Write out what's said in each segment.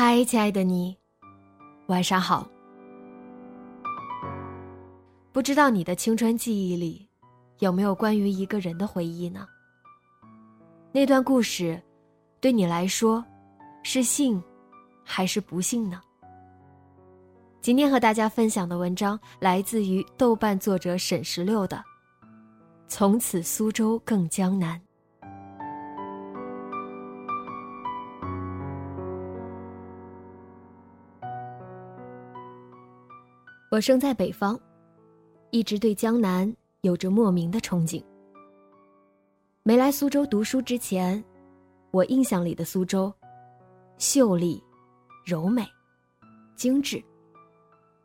嗨，亲爱的你，晚上好。不知道你的青春记忆里有没有关于一个人的回忆呢？那段故事对你来说是幸还是不幸呢？今天和大家分享的文章来自于豆瓣作者沈十六的《从此苏州更江南》。我生在北方，一直对江南有着莫名的憧憬。没来苏州读书之前，我印象里的苏州，秀丽、柔美、精致，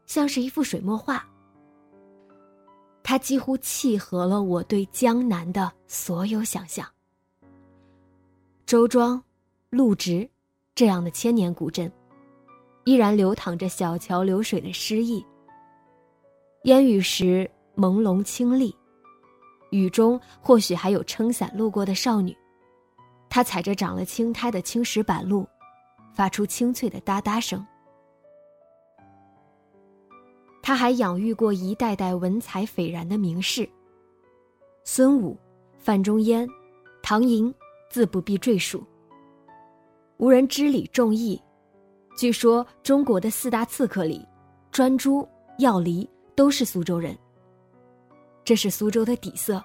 像是一幅水墨画。它几乎契合了我对江南的所有想象。周庄、陆直，这样的千年古镇，依然流淌着小桥流水的诗意。烟雨时朦胧清丽，雨中或许还有撑伞路过的少女。她踩着长了青苔的青石板路，发出清脆的哒哒声。他还养育过一代代文采斐然的名士。孙武、范仲淹、唐寅，自不必赘述。无人知礼重义，据说中国的四大刺客里，专诸、要离。都是苏州人。这是苏州的底色，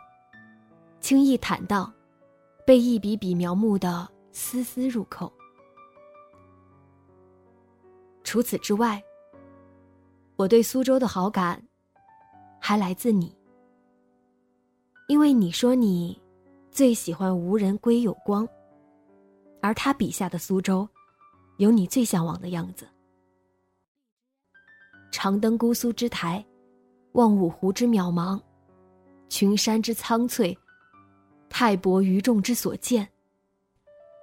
轻易坦荡，被一笔笔描摹的丝丝入扣。除此之外，我对苏州的好感，还来自你。因为你说你最喜欢无人归有光，而他笔下的苏州，有你最向往的样子。长登姑苏之台。望五湖之渺茫，群山之苍翠，泰伯于众之所见，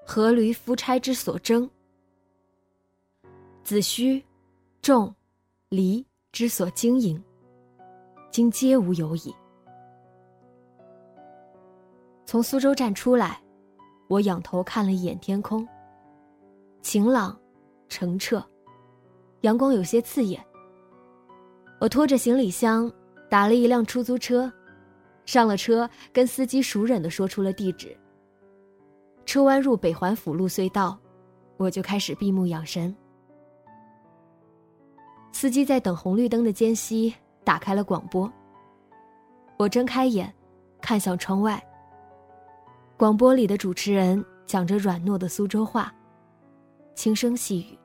阖闾夫差之所争，子虚、仲、离之所经营，今皆无有矣。从苏州站出来，我仰头看了一眼天空，晴朗、澄澈，阳光有些刺眼。我拖着行李箱，打了一辆出租车，上了车，跟司机熟稔的说出了地址。车弯入北环辅路隧道，我就开始闭目养神。司机在等红绿灯的间隙打开了广播。我睁开眼，看向窗外。广播里的主持人讲着软糯的苏州话，轻声细语，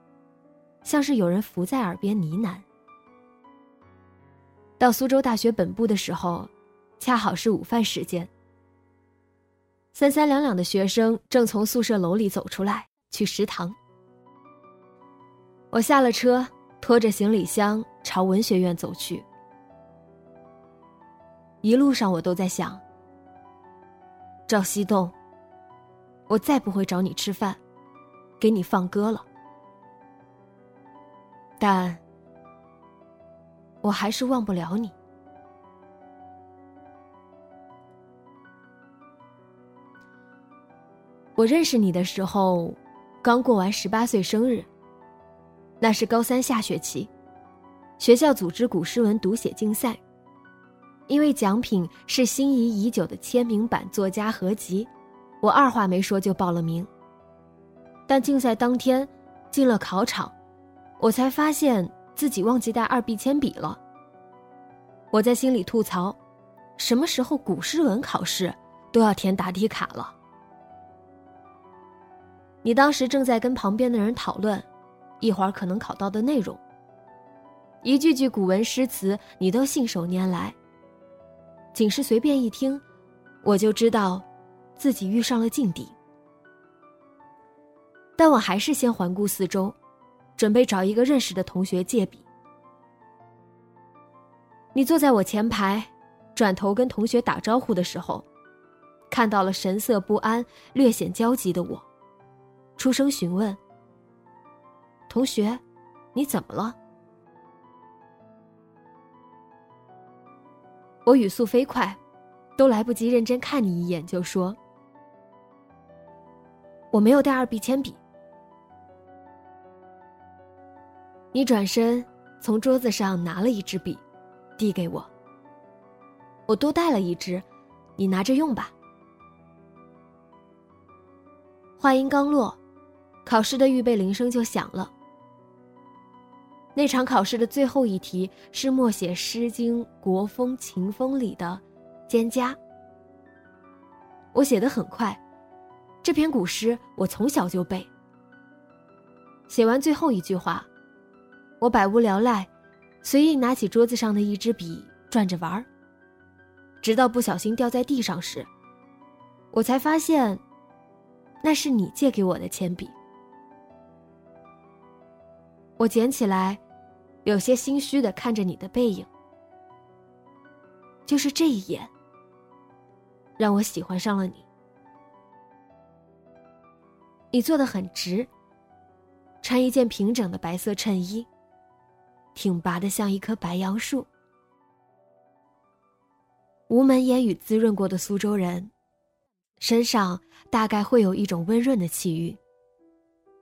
像是有人伏在耳边呢喃。到苏州大学本部的时候，恰好是午饭时间。三三两两的学生正从宿舍楼里走出来去食堂。我下了车，拖着行李箱朝文学院走去。一路上我都在想：赵西栋，我再不会找你吃饭，给你放歌了。但。我还是忘不了你。我认识你的时候，刚过完十八岁生日。那是高三下学期，学校组织古诗文读写竞赛。因为奖品是心仪已久的签名版作家合集，我二话没说就报了名。但竞赛当天，进了考场，我才发现。自己忘记带二 B 铅笔了，我在心里吐槽：什么时候古诗文考试都要填答题卡了？你当时正在跟旁边的人讨论，一会儿可能考到的内容。一句句古文诗词，你都信手拈来。仅是随便一听，我就知道，自己遇上了劲敌。但我还是先环顾四周，准备找一个认识的同学借笔。你坐在我前排，转头跟同学打招呼的时候，看到了神色不安、略显焦急的我，出声询问：“同学，你怎么了？”我语速飞快，都来不及认真看你一眼，就说：“我没有带二 B 铅笔。”你转身从桌子上拿了一支笔，递给我。我多带了一支，你拿着用吧。话音刚落，考试的预备铃声就响了。那场考试的最后一题是默写《诗经·国风·秦风》里的《蒹葭》。我写的很快，这篇古诗我从小就背。写完最后一句话，我百无聊赖，随意拿起桌子上的一支笔转着玩儿。直到不小心掉在地上时，我才发现，那是你借给我的铅笔。我捡起来，有些心虚的看着你的背影。就是这一眼，让我喜欢上了你。你坐得很直，穿一件平整的白色衬衣，挺拔的像一棵白杨树。无门烟雨滋润过的苏州人，身上大概会有一种温润的气韵，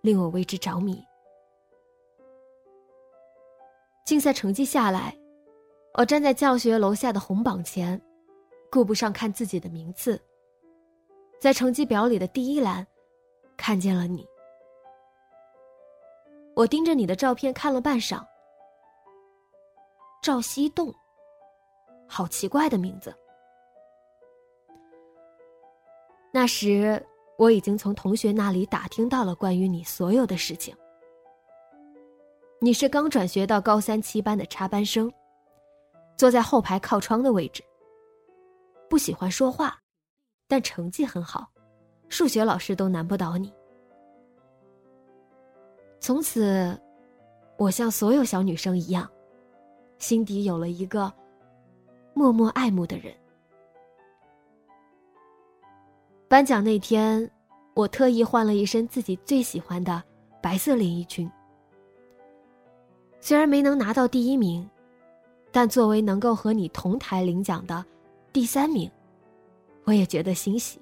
令我为之着迷。竞赛成绩下来，我站在教学楼下的红榜前，顾不上看自己的名次。在成绩表里的第一栏，看见了你。我盯着你的照片看了半晌。赵西栋，好奇怪的名字。那时我已经从同学那里打听到了关于你所有的事情。你是刚转学到高三七班的插班生，坐在后排靠窗的位置。不喜欢说话，但成绩很好，数学老师都难不倒你。从此，我像所有小女生一样，心底有了一个默默爱慕的人。颁奖那天，我特意换了一身自己最喜欢的白色连衣裙。虽然没能拿到第一名，但作为能够和你同台领奖的第三名，我也觉得欣喜。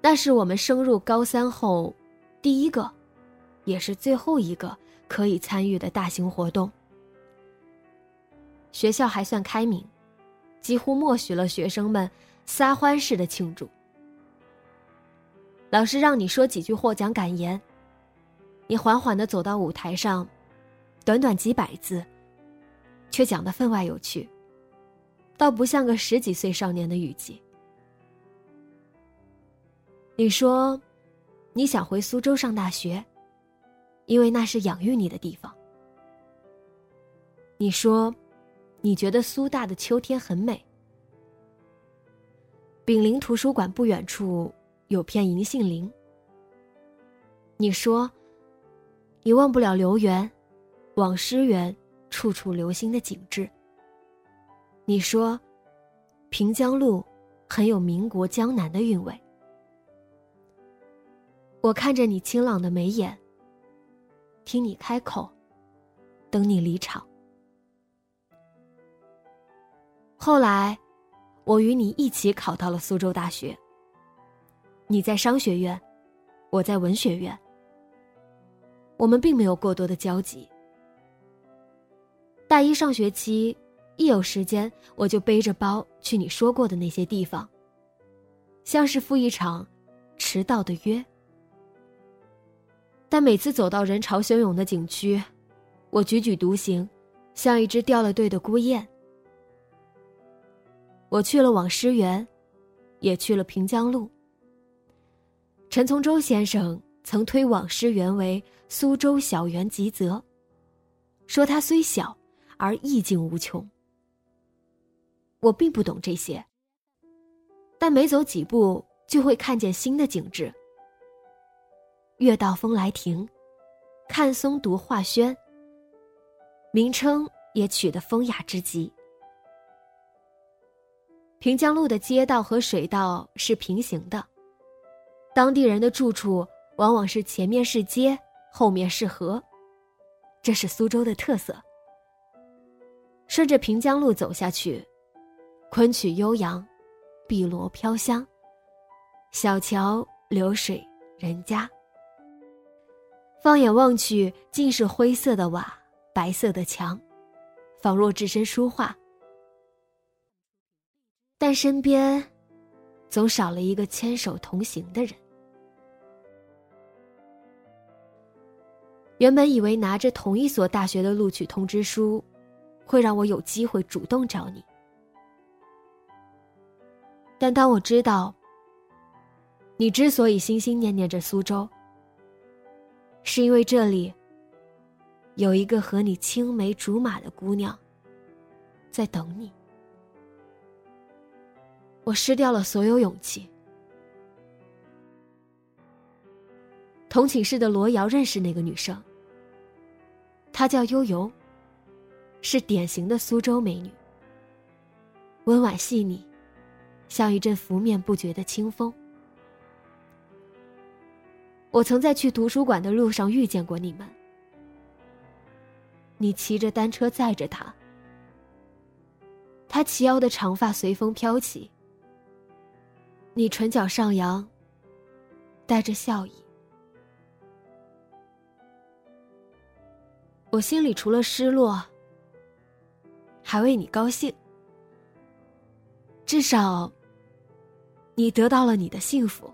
那是我们升入高三后第一个，也是最后一个可以参与的大型活动。学校还算开明，几乎默许了学生们撒欢似的庆祝。老师让你说几句获奖感言。你缓缓的走到舞台上，短短几百字，却讲得分外有趣，倒不像个十几岁少年的语气。你说，你想回苏州上大学，因为那是养育你的地方。你说，你觉得苏大的秋天很美。炳林图书馆不远处有片银杏林。你说。你忘不了留园，往师园，处处留心的景致。你说，平江路很有民国江南的韵味。我看着你清朗的眉眼，听你开口，等你离场。后来，我与你一起考到了苏州大学。你在商学院，我在文学院。我们并没有过多的交集。大一上学期，一有时间我就背着包去你说过的那些地方，像是赴一场迟到的约。但每次走到人潮汹涌的景区，我踽踽独行，像一只掉了队的孤雁。我去了网师园，也去了平江路。陈从周先生曾推网师园为苏州小园吉泽，说它虽小而意境无穷。我并不懂这些，但每走几步就会看见新的景致。月到风来亭，看松读画轩。名称也取得风雅之极。平江路的街道和水道是平行的，当地人的住处往往是前面是街，后面是河，这是苏州的特色。顺着平江路走下去，昆曲悠扬，碧螺飘香，小桥流水人家。放眼望去，尽是灰色的瓦，白色的墙，仿若置身书画。但身边，总少了一个牵手同行的人。原本以为拿着同一所大学的录取通知书，会让我有机会主动找你。但当我知道，你之所以心心念念着苏州，是因为这里有一个和你青梅竹马的姑娘在等你。我失掉了所有勇气。同寝室的罗瑶认识那个女生，她叫悠悠，是典型的苏州美女，温婉细腻，像一阵拂面不绝的清风。我曾在去图书馆的路上遇见过你们，你骑着单车载着他，他齐腰的长发随风飘起。你唇角上扬，带着笑意。我心里除了失落，还为你高兴。至少，你得到了你的幸福。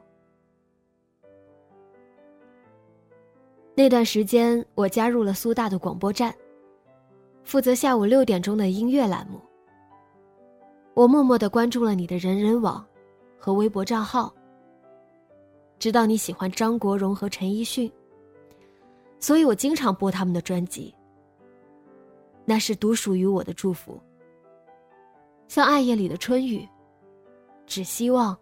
那段时间，我加入了苏大的广播站，负责下午六点钟的音乐栏目。我默默的关注了你的人人网。和微博账号，知道你喜欢张国荣和陈奕迅，所以我经常播他们的专辑。那是独属于我的祝福，像暗夜里的春雨，只希望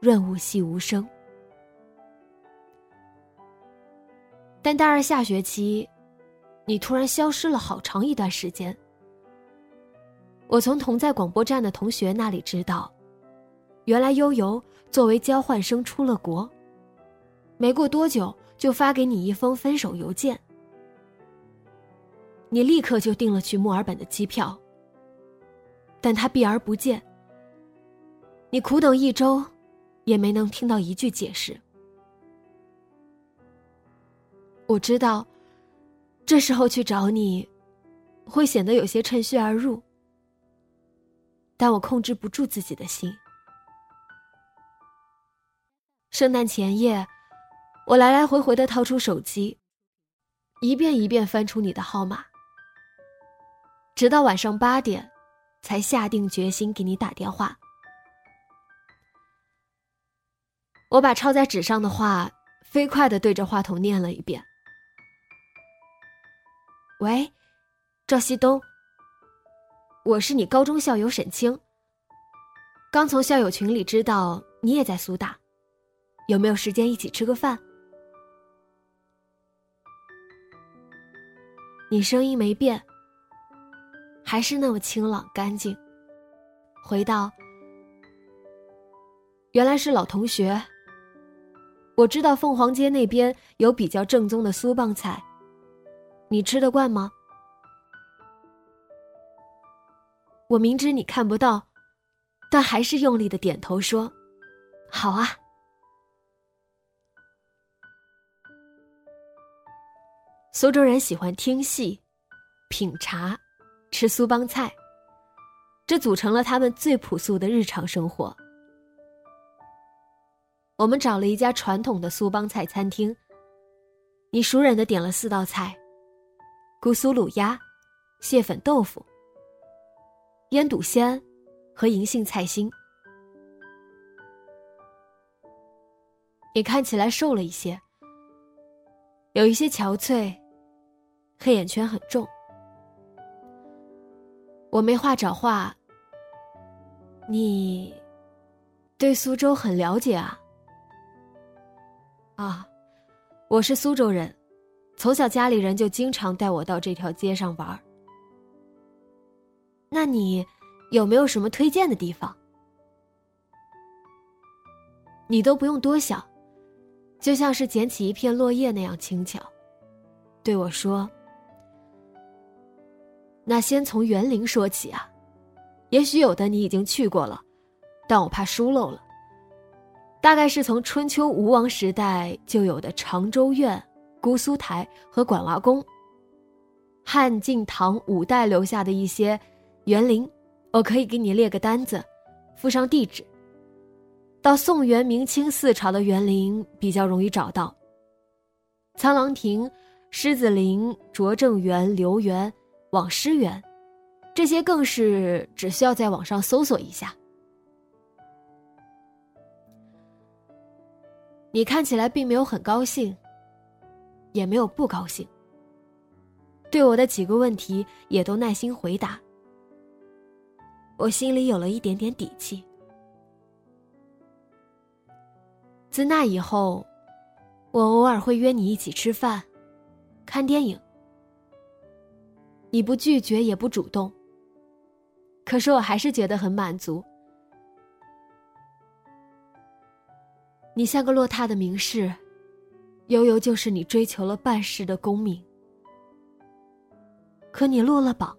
润物细无声。但大二下学期，你突然消失了好长一段时间。我从同在广播站的同学那里知道。原来悠悠作为交换生出了国，没过多久就发给你一封分手邮件，你立刻就订了去墨尔本的机票。但他避而不见，你苦等一周，也没能听到一句解释。我知道，这时候去找你，会显得有些趁虚而入，但我控制不住自己的心。圣诞前夜，我来来回回的掏出手机，一遍一遍翻出你的号码，直到晚上八点，才下定决心给你打电话。我把抄在纸上的话飞快的对着话筒念了一遍：“喂，赵西东，我是你高中校友沈清。刚从校友群里知道你也在苏大。”有没有时间一起吃个饭？你声音没变，还是那么清朗干净。回道：“原来是老同学。我知道凤凰街那边有比较正宗的苏棒菜，你吃得惯吗？我明知你看不到，但还是用力的点头说：“好啊。”苏州人喜欢听戏、品茶、吃苏帮菜，这组成了他们最朴素的日常生活。我们找了一家传统的苏帮菜餐厅，你熟忍的点了四道菜：姑苏卤鸭、蟹粉豆腐、腌笃鲜和银杏菜心。你看起来瘦了一些，有一些憔悴，黑眼圈很重。我没话找话。你对苏州很了解啊？啊，我是苏州人，从小家里人就经常带我到这条街上玩。那你有没有什么推荐的地方？你都不用多想，就像是捡起一片落叶那样轻巧，对我说：“那先从园林说起啊，也许有的你已经去过了，但我怕疏漏了。大概是从春秋吴王时代就有的长洲苑、姑苏台和管娃宫。汉晋唐五代留下的一些。”园林，我可以给你列个单子，附上地址。到宋元明清四朝的园林比较容易找到。苍狼亭、狮子林、拙政园、留园、网师园，这些更是只需要在网上搜索一下。你看起来并没有很高兴，也没有不高兴。对我的几个问题也都耐心回答。我心里有了一点点底气。自那以后，我偶尔会约你一起吃饭、看电影。你不拒绝也不主动，可是我还是觉得很满足。你像个落拓的名士，悠悠就是你追求了半世的功名。可你落了榜，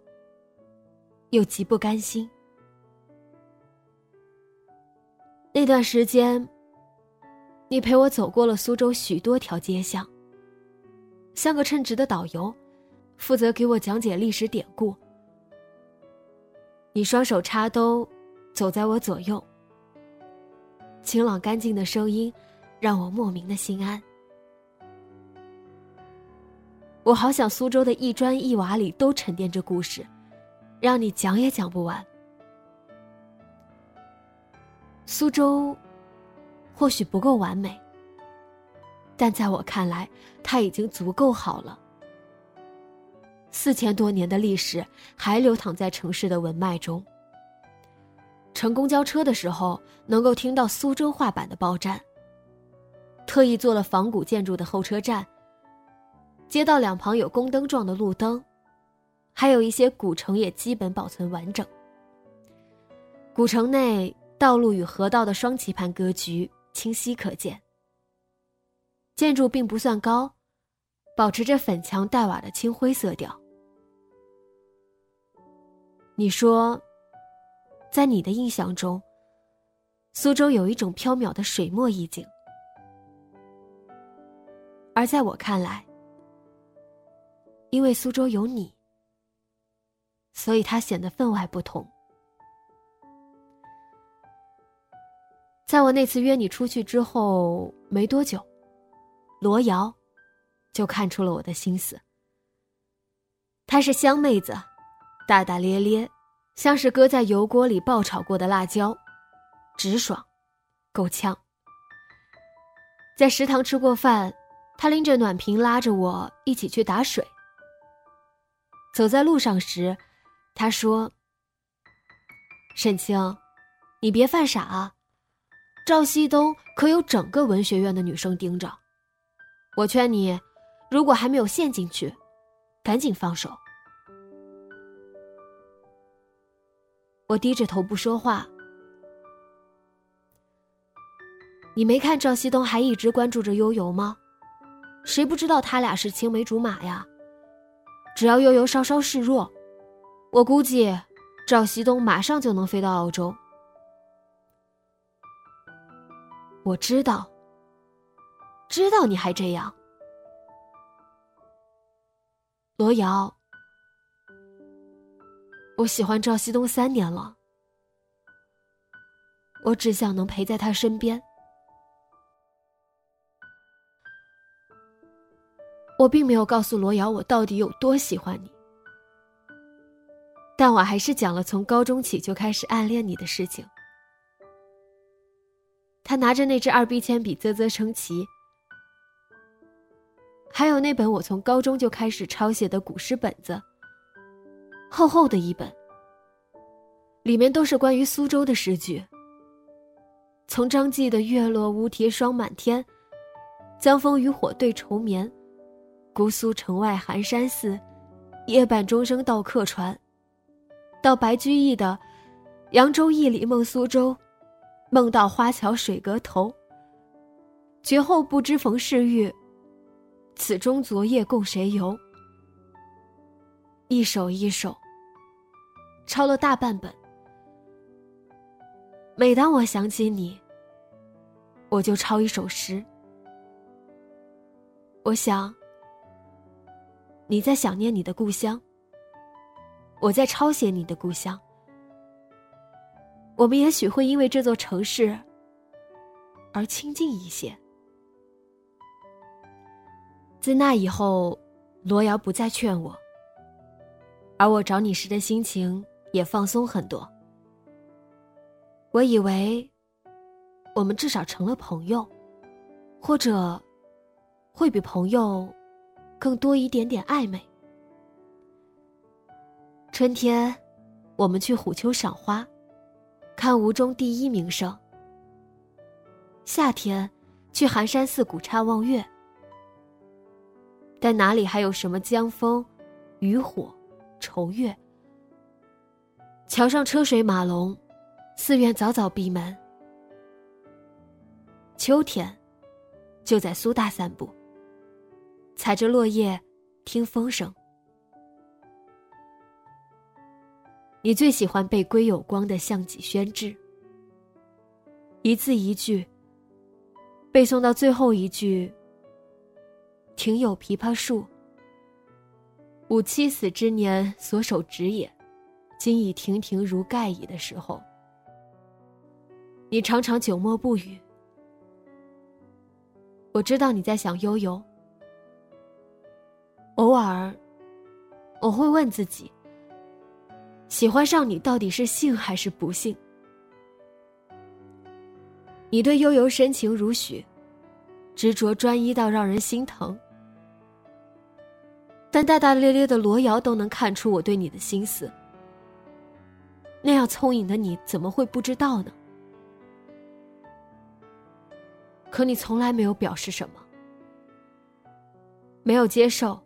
又极不甘心。那段时间，你陪我走过了苏州许多条街巷，像个称职的导游，负责给我讲解历史典故。你双手插兜，走在我左右，清朗干净的声音让我莫名的心安。我好想苏州的一砖一瓦里都沉淀着故事，让你讲也讲不完。苏州或许不够完美，但在我看来，它已经足够好了。四千多年的历史还流淌在城市的文脉中。乘公交车的时候，能够听到苏州话版的报站。特意做了仿古建筑的候车站。街道两旁有宫灯状的路灯，还有一些古城也基本保存完整。古城内。道路与河道的双棋盘格局清晰可见。建筑并不算高，保持着粉墙黛瓦的青灰色调。你说，在你的印象中，苏州有一种飘渺的水墨意境，而在我看来，因为苏州有你，所以它显得分外不同。在我那次约你出去之后没多久，罗瑶就看出了我的心思。她是香妹子，大大咧咧，像是搁在油锅里爆炒过的辣椒，直爽，够呛。在食堂吃过饭，她拎着暖瓶拉着我一起去打水。走在路上时，他说：“沈清，你别犯傻啊。”赵西东可有整个文学院的女生盯着，我劝你，如果还没有陷进去，赶紧放手。我低着头不说话。你没看赵西东还一直关注着悠悠吗？谁不知道他俩是青梅竹马呀？只要悠悠稍稍示弱，我估计赵西东马上就能飞到澳洲。我知道，知道你还这样，罗瑶。我喜欢赵西东三年了，我只想能陪在他身边。我并没有告诉罗瑶我到底有多喜欢你，但我还是讲了从高中起就开始暗恋你的事情。他拿着那支二 B 铅笔啧啧称奇，还有那本我从高中就开始抄写的古诗本子，厚厚的一本，里面都是关于苏州的诗句。从张继的“月落乌啼霜满天，江枫渔火对愁眠，姑苏城外寒山寺，夜半钟声到客船”，到白居易的“扬州驿里梦苏州，梦到花桥水阁头，绝后不知逢是遇，此中昨夜共谁游”，一首一首，抄了大半本。每当我想起你，我就抄一首诗。我想，你在想念你的故乡，我在抄写你的故乡。我们也许会因为这座城市而亲近一些。自那以后，罗瑶不再劝我，而我找你时的心情也放松很多。我以为，我们至少成了朋友，或者会比朋友更多一点点暧昧。春天，我们去虎丘赏花，看吴中第一名胜。夏天，去寒山寺古刹望月。但哪里还有什么江枫、渔火、愁月？桥上车水马龙。寺院早早闭门。秋天，就在苏大散步，踩着落叶，听风声。你最喜欢背归有光的项脊轩志，一字一句，背诵到最后一句“庭有枇杷树，吾妻死之年所手植也，今已亭亭如盖矣”的时候。你常常久默不语，我知道你在想悠悠。偶尔，我会问自己：喜欢上你到底是幸还是不幸？你对悠悠深情如许，执着专一到让人心疼。但大大咧咧的罗瑶都能看出我对你的心思，那样聪颖的你怎么会不知道呢？可你从来没有表示什么，没有接受，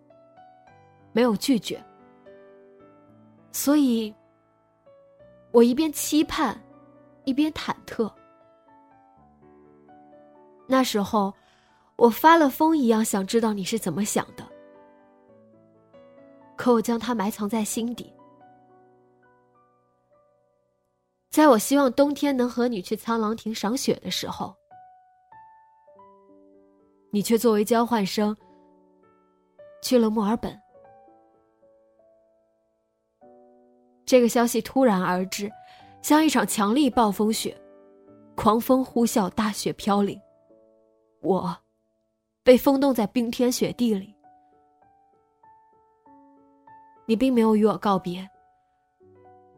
没有拒绝，所以，我一边期盼，一边忐忑。那时候，我发了疯一样想知道你是怎么想的，可我将它埋藏在心底。在我希望冬天能和你去沧浪亭赏雪的时候。你却作为交换生去了墨尔本。这个消息突然而至，像一场强力暴风雪，狂风呼啸，大雪飘零。我被封冻在冰天雪地里。你并没有与我告别，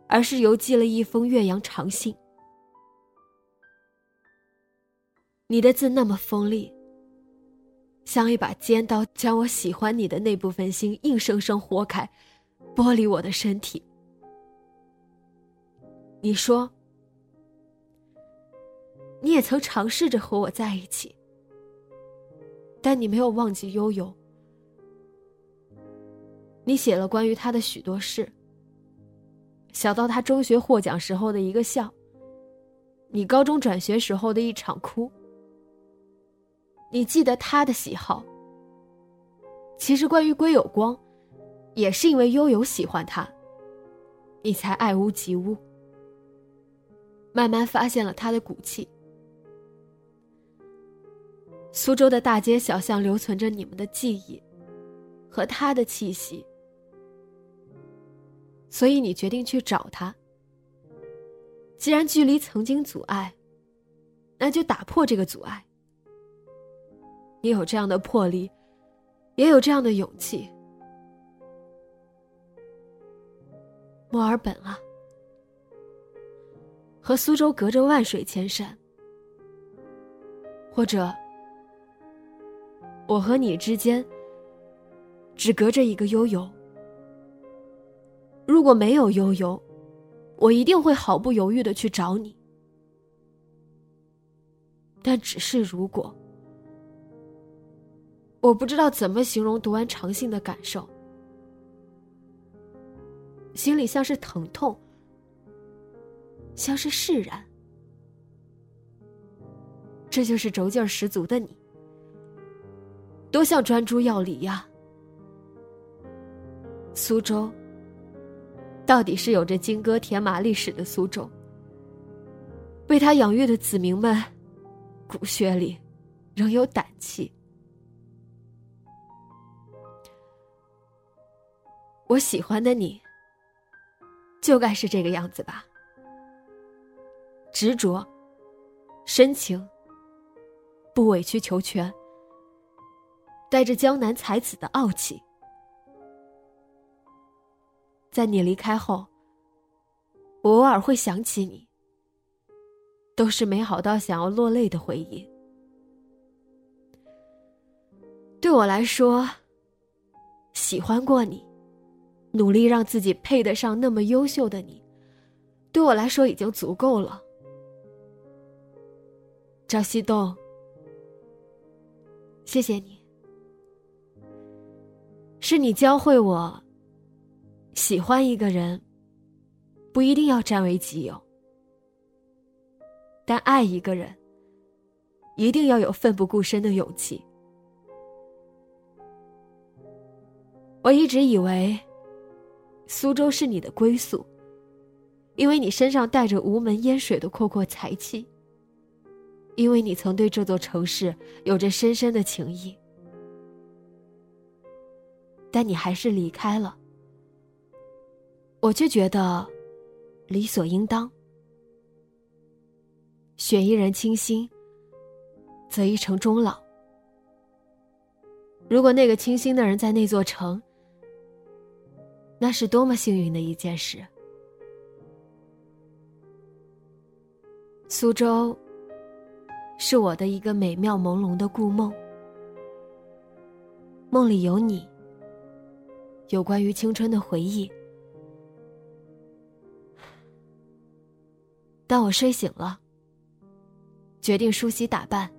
而是邮寄了一封岳阳长信。你的字那么锋利。像一把尖刀，将我喜欢你的那部分心硬生生豁开，剥离我的身体。你说，你也曾尝试着和我在一起，但你没有忘记悠悠。你写了关于他的许多事，小到他中学获奖时候的一个笑，你高中转学时候的一场哭。你记得他的喜好。其实关于归有光，也是因为悠悠喜欢他，你才爱屋及乌。慢慢发现了他的骨气。苏州的大街小巷留存着你们的记忆，和他的气息。所以你决定去找他。既然距离曾经阻碍，那就打破这个阻碍。你有这样的魄力，也有这样的勇气。墨尔本啊，和苏州隔着万水千山，或者我和你之间只隔着一个悠悠。如果没有悠悠，我一定会毫不犹豫的去找你。但只是如果，我不知道怎么形容读完长信的感受。心里像是疼痛，像是释然，这就是轴劲十足的你，多像专诸要离呀！苏州，到底是有着金戈铁马历史的苏州，被他养育的子民们，骨血里仍有胆气。我喜欢的你。就该是这个样子吧，执着、深情、不委曲求全，带着江南才子的傲气。在你离开后，我偶尔会想起你，都是美好到想要落泪的回忆。对我来说，喜欢过你。努力让自己配得上那么优秀的你，对我来说已经足够了。赵西东，谢谢你，是你教会我，喜欢一个人，不一定要占为己有，但爱一个人，一定要有奋不顾身的勇气。我一直以为。苏州是你的归宿，因为你身上带着无门烟水的阔阔才气。因为你曾对这座城市有着深深的情谊，但你还是离开了，我却觉得理所应当。选一人倾心，则一城终老。如果那个倾心的人在那座城，那是多么幸运的一件事！苏州是我的一个美妙朦胧的故梦，梦里有你，有关于青春的回忆。当我睡醒了，决定梳洗打扮，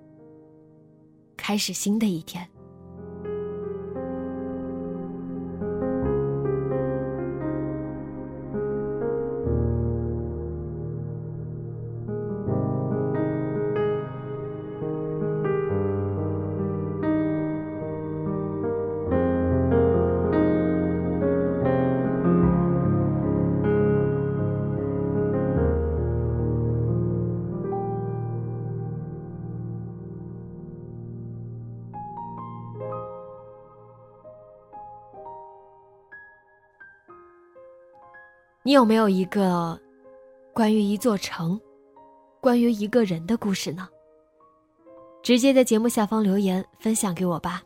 开始新的一天。你有没有一个关于一座城、关于一个人的故事呢？直接在节目下方留言分享给我吧。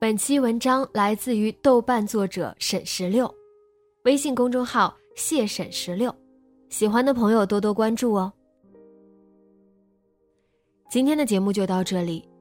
本期文章来自于豆瓣作者沈十六，微信公众号谢沈十六，喜欢的朋友多多关注哦。今天的节目就到这里。